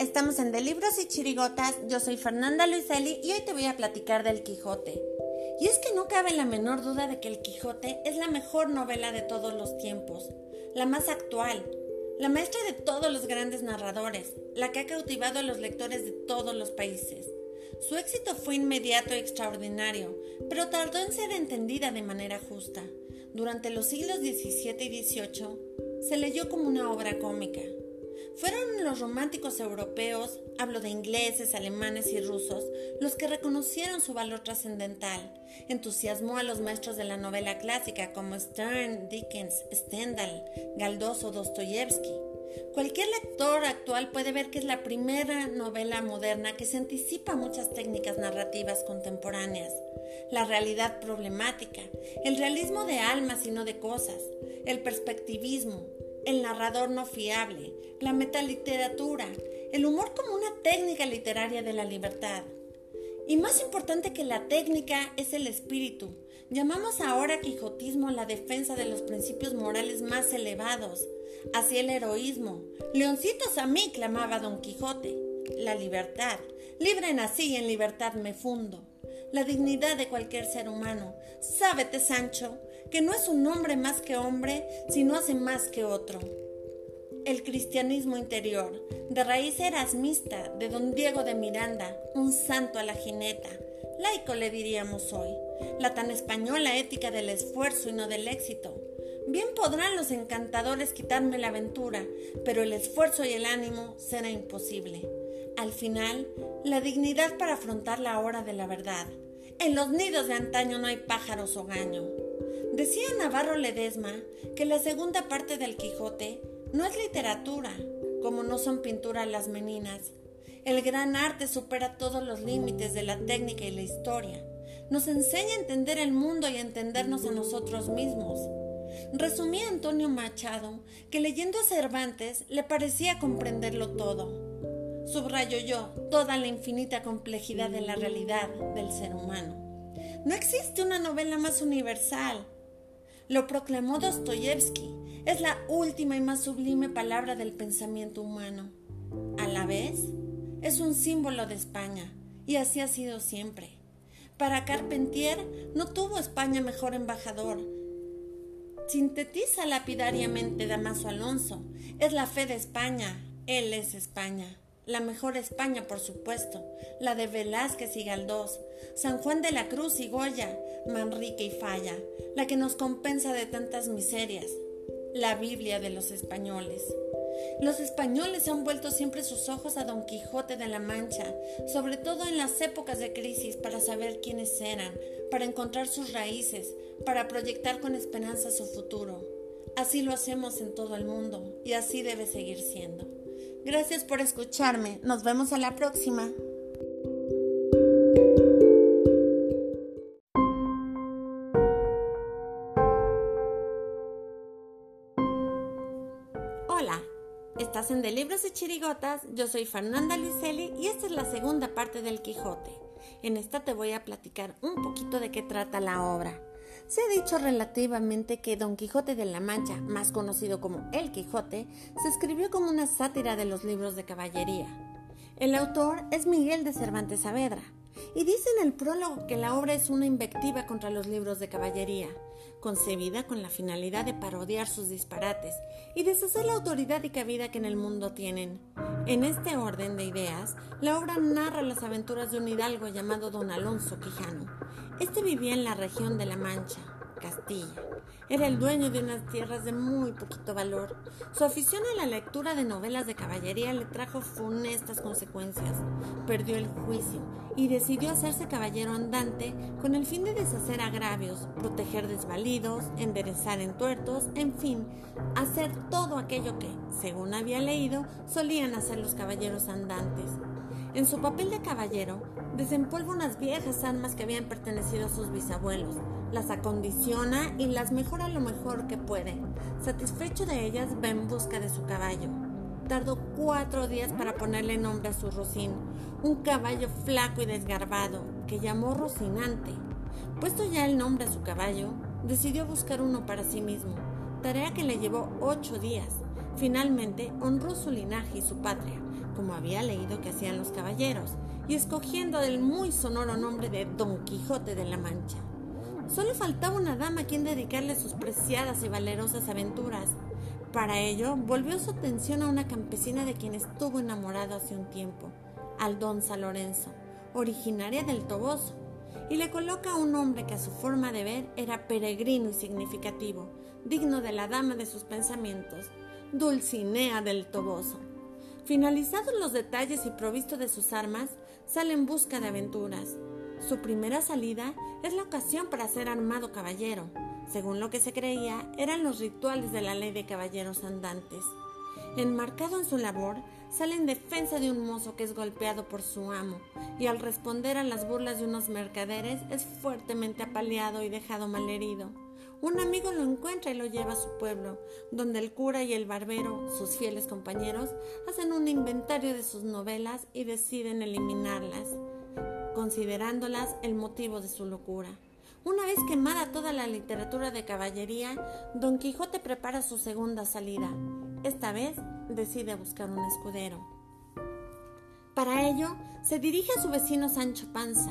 estamos en De Libros y Chirigotas. Yo soy Fernanda Luiselli y hoy te voy a platicar del Quijote. Y es que no cabe la menor duda de que El Quijote es la mejor novela de todos los tiempos, la más actual, la maestra de todos los grandes narradores, la que ha cautivado a los lectores de todos los países. Su éxito fue inmediato y extraordinario, pero tardó en ser entendida de manera justa. Durante los siglos XVII y XVIII se leyó como una obra cómica. Fueron los románticos europeos, hablo de ingleses, alemanes y rusos, los que reconocieron su valor trascendental. Entusiasmó a los maestros de la novela clásica como Stern, Dickens, Stendhal, Galdós o Dostoyevsky. Cualquier lector actual puede ver que es la primera novela moderna que se anticipa muchas técnicas narrativas contemporáneas. La realidad problemática, el realismo de almas y no de cosas, el perspectivismo, el narrador no fiable, la metaliteratura, el humor como una técnica literaria de la libertad. Y más importante que la técnica es el espíritu. Llamamos ahora quijotismo la defensa de los principios morales más elevados. Así el heroísmo. Leoncitos a mí, clamaba Don Quijote. La libertad. Libre nací y en libertad me fundo. La dignidad de cualquier ser humano. Sábete, Sancho, que no es un hombre más que hombre, sino hace más que otro. El cristianismo interior, de raíz erasmista de don Diego de Miranda, un santo a la jineta, laico le diríamos hoy, la tan española ética del esfuerzo y no del éxito. Bien podrán los encantadores quitarme la aventura, pero el esfuerzo y el ánimo será imposible. Al final, la dignidad para afrontar la hora de la verdad. En los nidos de antaño no hay pájaros o gaño. Decía Navarro Ledesma que la segunda parte del Quijote no es literatura, como no son pintura las meninas. El gran arte supera todos los límites de la técnica y la historia. Nos enseña a entender el mundo y a entendernos a nosotros mismos. Resumía Antonio Machado que leyendo a Cervantes le parecía comprenderlo todo. Subrayo yo toda la infinita complejidad de la realidad del ser humano. No existe una novela más universal, lo proclamó Dostoyevsky. Es la última y más sublime palabra del pensamiento humano. A la vez, es un símbolo de España, y así ha sido siempre. Para Carpentier no tuvo España mejor embajador. Sintetiza lapidariamente Damaso Alonso. Es la fe de España. Él es España la mejor España, por supuesto, la de Velázquez y Galdós, San Juan de la Cruz y Goya, Manrique y Falla, la que nos compensa de tantas miserias, la Biblia de los españoles. Los españoles han vuelto siempre sus ojos a Don Quijote de la Mancha, sobre todo en las épocas de crisis, para saber quiénes eran, para encontrar sus raíces, para proyectar con esperanza su futuro. Así lo hacemos en todo el mundo y así debe seguir siendo. Gracias por escucharme. Nos vemos a la próxima. Hola, estás en De Libros y Chirigotas. Yo soy Fernanda Luiselli y esta es la segunda parte del Quijote. En esta te voy a platicar un poquito de qué trata la obra. Se ha dicho relativamente que Don Quijote de la Mancha, más conocido como El Quijote, se escribió como una sátira de los libros de caballería. El autor es Miguel de Cervantes Saavedra, y dice en el prólogo que la obra es una invectiva contra los libros de caballería, concebida con la finalidad de parodiar sus disparates y deshacer la autoridad y cabida que en el mundo tienen. En este orden de ideas, la obra narra las aventuras de un hidalgo llamado don Alonso Quijano, este vivía en la región de La Mancha, Castilla. Era el dueño de unas tierras de muy poquito valor. Su afición a la lectura de novelas de caballería le trajo funestas consecuencias. Perdió el juicio y decidió hacerse caballero andante con el fin de deshacer agravios, proteger desvalidos, enderezar entuertos, en fin, hacer todo aquello que, según había leído, solían hacer los caballeros andantes. En su papel de caballero, desempolva unas viejas armas que habían pertenecido a sus bisabuelos, las acondiciona y las mejora lo mejor que puede. Satisfecho de ellas, va en busca de su caballo. Tardó cuatro días para ponerle nombre a su Rocín, un caballo flaco y desgarbado, que llamó Rocinante. Puesto ya el nombre a su caballo, decidió buscar uno para sí mismo, tarea que le llevó ocho días Finalmente honró su linaje y su patria, como había leído que hacían los caballeros, y escogiendo el muy sonoro nombre de Don Quijote de la Mancha. Solo faltaba una dama a quien dedicarle sus preciadas y valerosas aventuras. Para ello, volvió su atención a una campesina de quien estuvo enamorado hace un tiempo, Aldonza Lorenzo, originaria del Toboso, y le coloca un hombre que a su forma de ver era peregrino y significativo, digno de la dama de sus pensamientos, Dulcinea del Toboso. Finalizados los detalles y provisto de sus armas, sale en busca de aventuras. Su primera salida es la ocasión para ser armado caballero. Según lo que se creía, eran los rituales de la ley de caballeros andantes. Enmarcado en su labor, sale en defensa de un mozo que es golpeado por su amo, y al responder a las burlas de unos mercaderes es fuertemente apaleado y dejado malherido. Un amigo lo encuentra y lo lleva a su pueblo, donde el cura y el barbero, sus fieles compañeros, hacen un inventario de sus novelas y deciden eliminarlas, considerándolas el motivo de su locura. Una vez quemada toda la literatura de caballería, Don Quijote prepara su segunda salida. Esta vez decide buscar un escudero. Para ello, se dirige a su vecino Sancho Panza,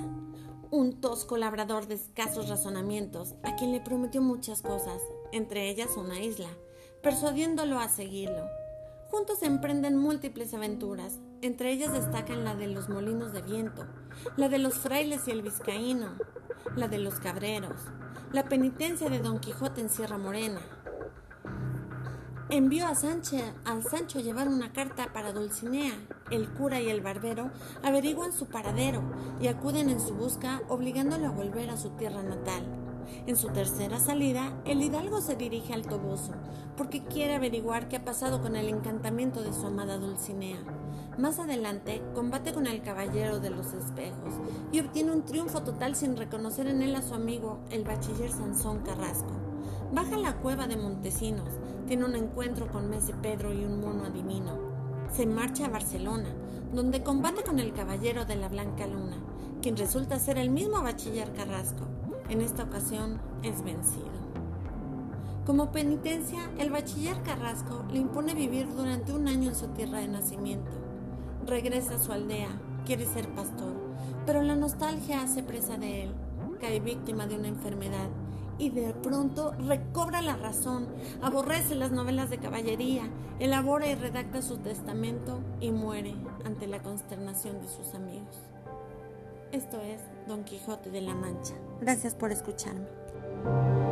un tosco labrador de escasos razonamientos, a quien le prometió muchas cosas, entre ellas una isla, persuadiéndolo a seguirlo. Juntos emprenden múltiples aventuras, entre ellas destacan la de los molinos de viento, la de los frailes y el vizcaíno, la de los cabreros, la penitencia de Don Quijote en Sierra Morena, envió a, Sancho a llevar una carta para Dulcinea. El cura y el barbero averiguan su paradero y acuden en su busca, obligándolo a volver a su tierra natal. En su tercera salida, el hidalgo se dirige al Toboso, porque quiere averiguar qué ha pasado con el encantamiento de su amada Dulcinea. Más adelante, combate con el caballero de los espejos y obtiene un triunfo total sin reconocer en él a su amigo, el bachiller Sansón Carrasco. Baja a la cueva de Montesinos, tiene un encuentro con Messi Pedro y un mono adivino. Se marcha a Barcelona, donde combate con el caballero de la Blanca Luna, quien resulta ser el mismo bachiller Carrasco. En esta ocasión es vencido. Como penitencia, el bachiller Carrasco le impone vivir durante un año en su tierra de nacimiento. Regresa a su aldea, quiere ser pastor, pero la nostalgia hace presa de él, cae víctima de una enfermedad y de pronto recobra la razón, aborrece las novelas de caballería, elabora y redacta su testamento y muere ante la consternación de sus amigos. Esto es Don Quijote de la Mancha. Gracias por escucharme.